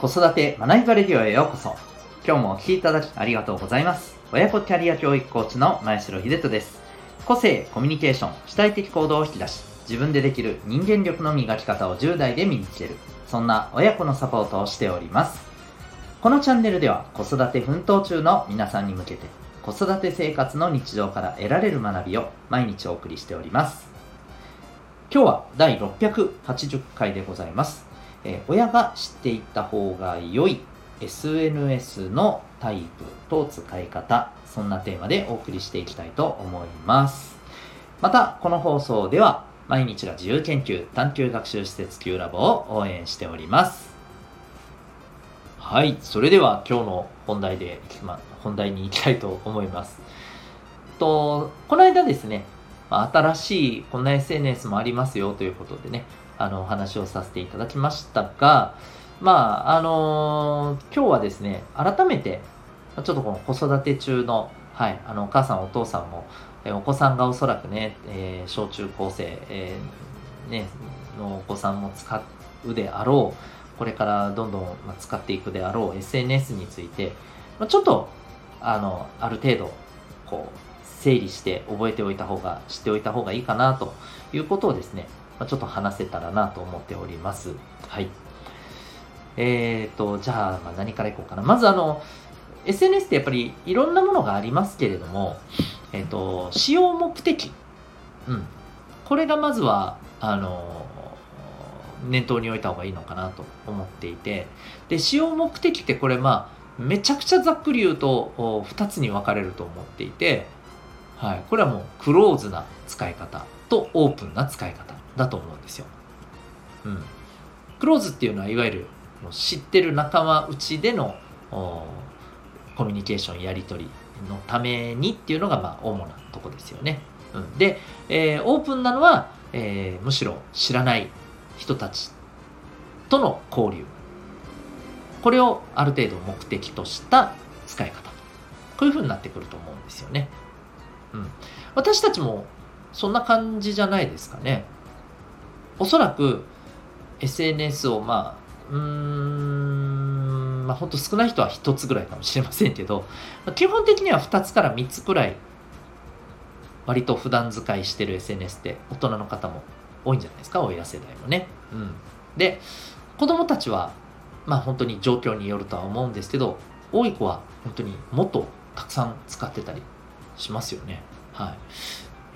子育て学びバレディオへようこそ。今日もお聴きいただきありがとうございます。親子キャリア教育コーチの前城秀人です。個性、コミュニケーション、主体的行動を引き出し、自分でできる人間力の磨き方を10代で身につける。そんな親子のサポートをしております。このチャンネルでは子育て奮闘中の皆さんに向けて子育て生活の日常から得られる学びを毎日お送りしております。今日は第680回でございます。え、親が知っていった方が良い SNS のタイプと使い方、そんなテーマでお送りしていきたいと思います。また、この放送では毎日が自由研究探究学習施設 Q ラボを応援しております。はい、それでは今日の本題で、ま、本題に行きたいと思います。と、この間ですね、新しいこんな SNS もありますよということでね、あの、お話をさせていただきましたが、まあ、あのー、今日はですね、改めて、ちょっとこの子育て中の、はい、あの、お母さんお父さんも、えお子さんがおそらくね、えー、小中高生、えー、ね、のお子さんも使うであろう、これからどんどん使っていくであろう SNS について、ちょっと、あの、ある程度、こう、整理して覚えておいた方が、知っておいた方がいいかなということをですね、まあ、ちょっと話せたらなと思っております。はい。えーと、じゃあ、まあ、何からいこうかな。まずあの、SNS ってやっぱりいろんなものがありますけれども、えっ、ー、と、使用目的。うん。これがまずは、あの、念頭に置いた方がいいのかなと思っていて、で、使用目的ってこれまあ、めちゃくちゃざっくり言うと2つに分かれると思っていて、はい、これはもうクローズな使い方とオープンな使い方だと思うんですよ。うん、クローズっていうのはいわゆる知ってる仲間内でのコミュニケーションやり取りのためにっていうのがまあ主なとこですよね。うん、で、えー、オープンなのは、えー、むしろ知らない人たちとの交流。これをある程度目的とした使い方。こういうふうになってくると思うんですよね。うん、私たちもそんな感じじゃないですかね。おそらく SNS をまあ、うーん、まあ本当少ない人は1つぐらいかもしれませんけど、基本的には2つから3つくらい割と普段使いしてる SNS って大人の方も多いんじゃないですか、親世代もね。うん。で、子供たちはまあ本当に状況によるとは思うんですけど、多い子は本当にもっとたくさん使ってたりしますよね。はい。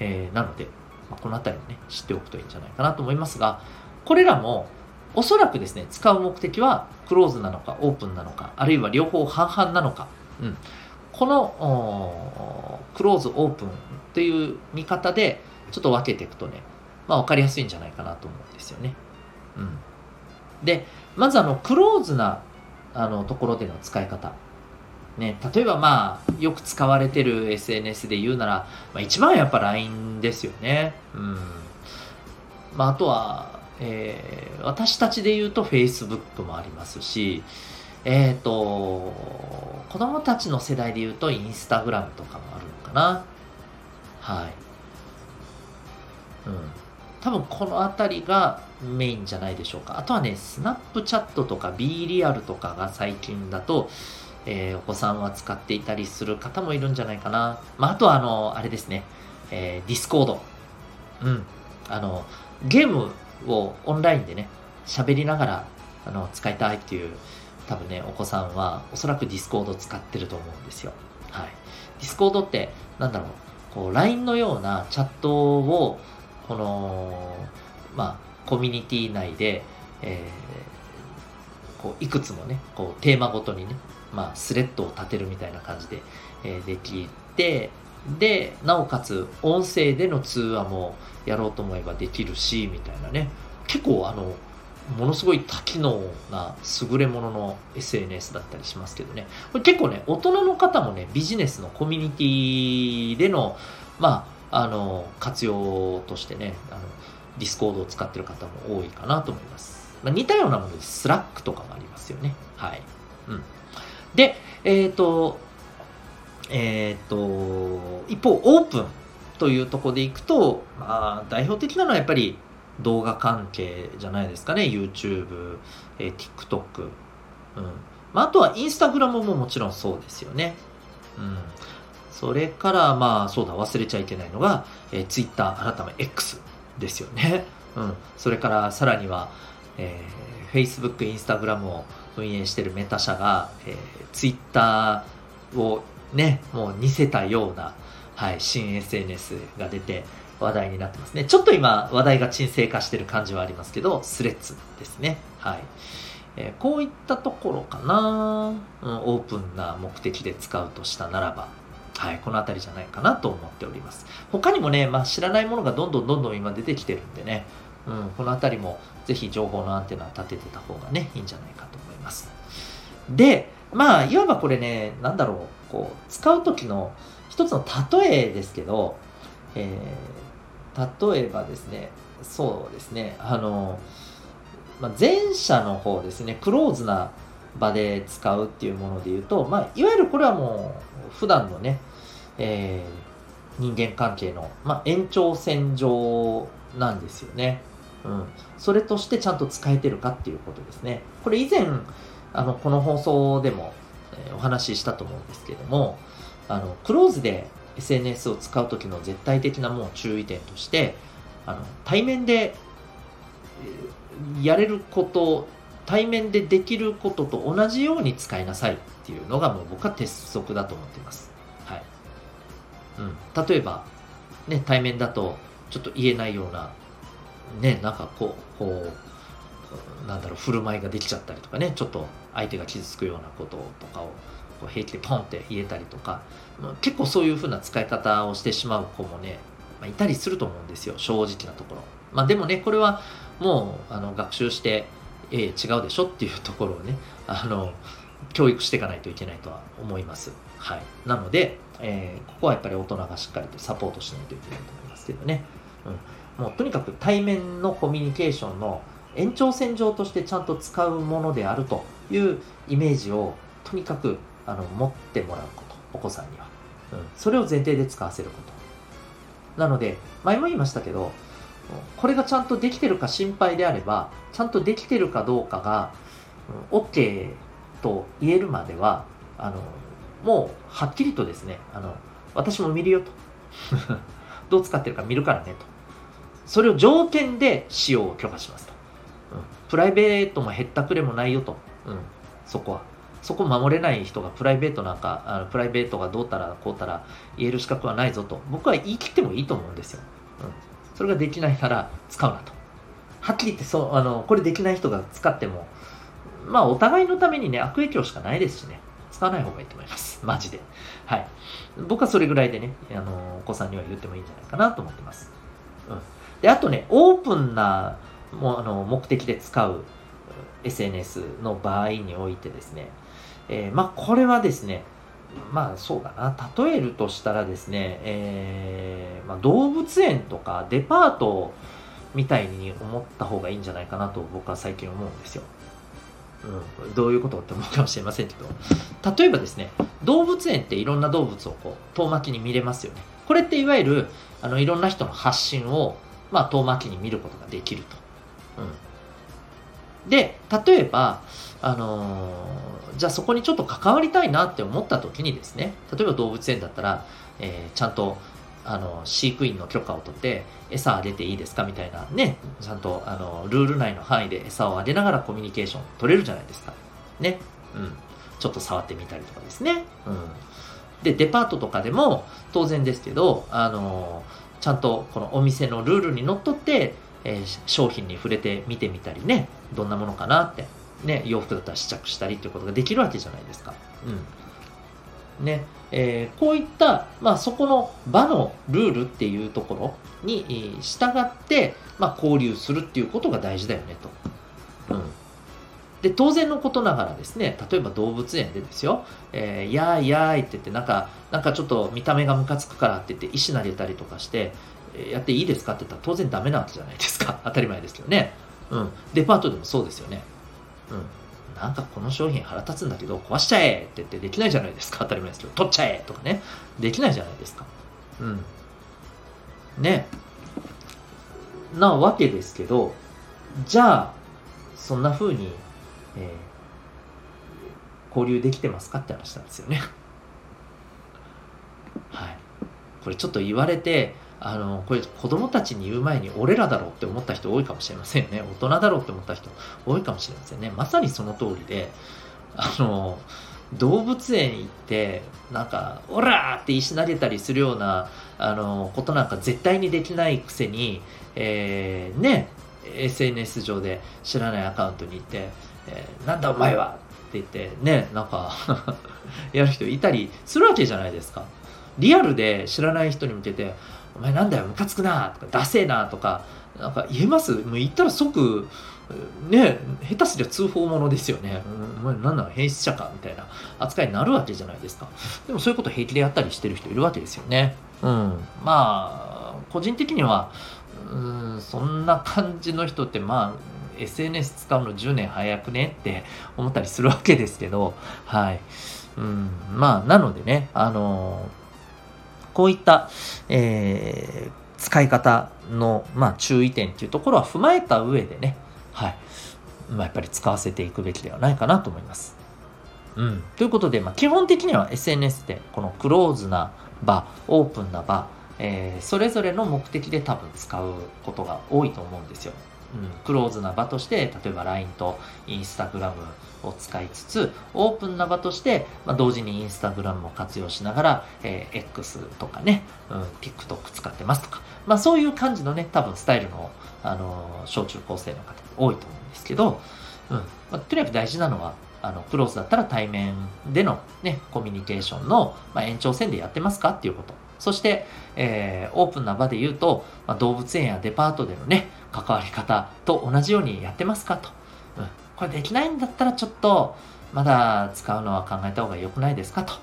えー、なので、まあ、この辺りもね、知っておくといいんじゃないかなと思いますが、これらもおそらくですね、使う目的はクローズなのかオープンなのか、あるいは両方半々なのか、うん、このクローズオープンという見方でちょっと分けていくとね、まあ分かりやすいんじゃないかなと思うんですよね。うん、で、まずあのクローズなあのところでの使い方。ね、例えばまあよく使われてる SNS で言うなら、まあ、一番やっぱ LINE ですよね。うんまあ、あとは、えー、私たちで言うと Facebook もありますし、えっ、ー、と子供たちの世代で言うと Instagram とかもあるのかな。はい。うん。多分この辺りがメインじゃないでしょうか。あとはね、スナップチャットとか B リアルとかが最近だと、えー、お子さんは使っていたりする方もいるんじゃないかな。まあ、あとは、あの、あれですね、えー、ディスコード。うん。あの、ゲームをオンラインでね、喋りながら、あの、使いたいっていう、多分ね、お子さんは、おそらくディスコード使ってると思うんですよ。はい。ディスコードって、なんだろう、こう、LINE のようなチャットを、この、まあ、コミュニティ内で、えー、こういくつもねこうテーマごとにねまあ、スレッドを立てるみたいな感じで、えー、できて、で、なおかつ音声での通話もやろうと思えばできるし、みたいなね。結構あの、ものすごい多機能な優れものの SNS だったりしますけどね。これ結構ね、大人の方もね、ビジネスのコミュニティでの、まあ、あの、活用としてね、あの、ディスコードを使ってる方も多いかなと思います。まあ、似たようなもので、スラックとかもありますよね。はい。うん。で、えっ、ー、と、えっ、ー、と、一方、オープンというところでいくと、まあ、代表的なのはやっぱり動画関係じゃないですかね。YouTube、えー、TikTok、うんまあ、あとはインスタグラムももちろんそうですよね。うん、それからまあそうだ忘れちゃいけないのが、えー、Twitter 改め X ですよね。うん、それからさらには、えー、Facebook、Instagram を運営してるメタ社が、えー、Twitter をね、もう似せたような、はい、新 SNS が出て話題になってますね。ちょっと今話題が沈静化してる感じはありますけど、スレッズですね。はい。えー、こういったところかな、うん、オープンな目的で使うとしたならば、はい、この辺りじゃないかなと思っております。他にもね、まあ、知らないものがどんどんどんどん今出てきてるんでね、うん、この辺りもぜひ情報のアンテナ立ててた方がね、いいんじゃないかとます。で、まあ、いわばこれね、なんだろう、こう、使う時の一つの例えですけど、えー、例えばですね、そうですね、あの、まあ、前者の方ですね、クローズな場で使うっていうもので言うと、まあ、いわゆるこれはもう普段のね、えー、人間関係の、まあ、延長線上なんですよね。うん。それとしてちゃんと使えてるかっていうことですね。これ以前、あの、この放送でも、えー、お話ししたと思うんですけども、あの、クローズで SNS を使う時の絶対的なもう注意点として、あの、対面でやれること対面でできることと同じように使いなさいっていうのがもう僕は鉄則だと思っています。はい。うん。例えば、ね、対面だとちょっと言えないような、ね、なんかこう、こう、なんだろう、振る舞いができちゃったりとかね、ちょっと相手が傷つくようなこととかをこう平気でポンって言えたりとか、結構そういう風な使い方をしてしまう子もね、まあ、いたりすると思うんですよ、正直なところ。まあでもね、これはもうあの学習して、えー、違うでしょっていうところをね、あの、教育していかないといけないとは思います。はい。なので、えー、ここはやっぱり大人がしっかりとサポートしないといけないと思いますけどね。うん。もうとにかく対面のコミュニケーションの延長線上としてちゃんと使うものであるというイメージをとにかくあの持ってもらうこと、お子さんには。うん。それを前提で使わせること。なので、前も言いましたけど、これがちゃんとできてるか心配であれば、ちゃんとできてるかどうかが、OK と言えるまでは、あの、もうはっきりとですね、あの、私も見るよと。どう使ってるか見るからねと。それを条件で使用を許可しますと。うん、プライベートもへったくれもないよと。うん、そこは。そこ守れない人がプライベートなんか、あのプライベートがどうたらこうたら言える資格はないぞと。僕は言い切ってもいいと思うんですよ。うんそれができないなら使うなと。はっきり言ってそう、あの、これできない人が使っても、まあお互いのためにね、悪影響しかないですしね。使わない方がいいと思います。マジで。はい。僕はそれぐらいでね、あの、お子さんには言ってもいいんじゃないかなと思ってます。うん。で、あとね、オープンな、もあの、目的で使う SNS の場合においてですね、えー、まあこれはですね、まあそうだな、例えるとしたらですね、えーまあ、動物園とかデパートみたいに思った方がいいんじゃないかなと僕は最近思うんですよ。うん、どういうことって思うかもしれませんけど、例えばですね、動物園っていろんな動物をこう遠巻きに見れますよね。これっていわゆるあのいろんな人の発信を、まあ、遠巻きに見ることができると。うん、で、例えば、あのー、じゃあそこにちょっと関わりたいなって思った時にですね、例えば動物園だったら、えー、ちゃんとあの飼育員の許可を取って餌あげていいですかみたいなね、ちゃんとあのルール内の範囲で餌をあげながらコミュニケーション取れるじゃないですか。ね。うん。ちょっと触ってみたりとかですね。うん。で、デパートとかでも当然ですけど、あのー、ちゃんとこのお店のルールにのっとって、えー、商品に触れて見てみたりね、どんなものかなってね、洋服だったら試着したりっていうことができるわけじゃないですか。うん。ね、えー、こういった、まあそこの場のルールっていうところに従って、まあ交流するっていうことが大事だよねと。うん。で、当然のことながらですね、例えば動物園でですよ、えー、やーいやーいって言って、なんか、なんかちょっと見た目がムカつくからって言って石投げたりとかして、やっていいですかって言ったら当然ダメなわけじゃないですか。当たり前ですけどね。うん。デパートでもそうですよね。うん。なんかこの商品腹立つんだけど壊しちゃえって言ってできないじゃないですか。当たり前ですけど、取っちゃえとかね。できないじゃないですか。うん。ね。なわけですけど、じゃあ、そんな風に、え交流できてますかって話なんですよね。はい。これちょっと言われて、あの、これ子供たちに言う前に俺らだろうって思った人多いかもしれませんよね。大人だろうって思った人多いかもしれませんね。まさにその通りで、あの、動物園行って、なんか、オラーって石投げたりするような、あの、ことなんか絶対にできないくせに、えー、ね、SNS 上で知らないアカウントに行って、えー、なんだお前はって言ってね、なんか やる人いたりするわけじゃないですか。リアルで知らない人に向けて、お前なんだよ、ムカつくなとか、ダセえなとか、なんか言えます？もう言ったら即、ね、下手すりゃ通報者ですよね。お前なんだ、変質者かみたいな扱いになるわけじゃないですか。でもそういうこと平気でやったりしてる人いるわけですよね。うん。まあ、個人的には、うんそんな感じの人ってまあ SNS 使うの10年早くねって思ったりするわけですけどはい、うん、まあなのでねあのこういった、えー、使い方の、まあ、注意点っていうところは踏まえた上でね、はいまあ、やっぱり使わせていくべきではないかなと思います。うん、ということで、まあ、基本的には SNS ってこのクローズな場オープンな場えー、それぞれの目的で多分使うことが多いと思うんですよ。うん、クローズな場として例えば LINE と Instagram を使いつつオープンな場として、まあ、同時に Instagram も活用しながら、えー、X とかね、うん、TikTok 使ってますとか、まあ、そういう感じのね多分スタイルの、あのー、小中高生の方多いと思うんですけど、うん。まあ、とにかく大事なのはあのクローズだったら対面での、ね、コミュニケーションの、まあ、延長線でやってますかっていうこと。そして、えー、オープンな場で言うと、まあ、動物園やデパートでのね、関わり方と同じようにやってますかと。うん、これできないんだったらちょっと、まだ使うのは考えた方が良くないですかと。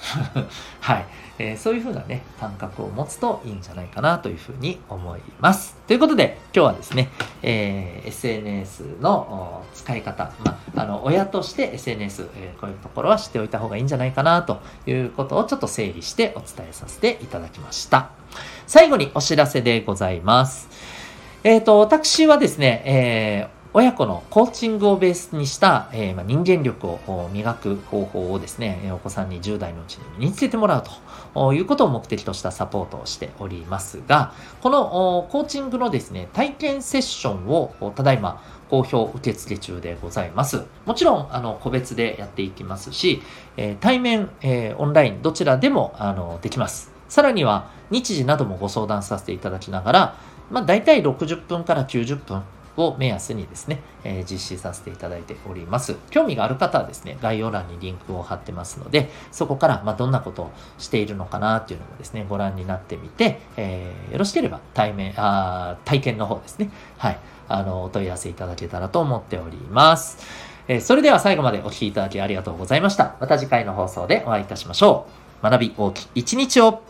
はい、えー、そういうふうなね、感覚を持つといいんじゃないかなというふうに思います。ということで、今日はですね、えー、SNS の使い方、まあ、の、親として SNS、えー、こういうところは知っておいた方がいいんじゃないかなということをちょっと整理してお伝えさせていただきました。最後にお知らせでございます。えっ、ー、と、私はですね、えー、親子のコーチングをベースにした、えー、まあ、人間力を磨く方法をですね、お子さんに10代のうちに身につけてもらうということを目的としたサポートをしておりますが、このコーチングのですね、体験セッションをただいま好評受付中でございます。もちろん、あの、個別でやっていきますし、えー、対面、えー、オンライン、どちらでも、あの、できます。さらには、日時などもご相談させていただきながら、まあ、大体60分から90分、を目安にですね、えー、実施させていただいております。興味がある方はですね、概要欄にリンクを貼ってますので、そこから、ま、どんなことをしているのかなっていうのもですね、ご覧になってみて、えー、よろしければ対面、あ体験の方ですね、はい、あの、お問い合わせいただけたらと思っております。えー、それでは最後までお聴きいただきありがとうございました。また次回の放送でお会いいたしましょう。学び大きい一日を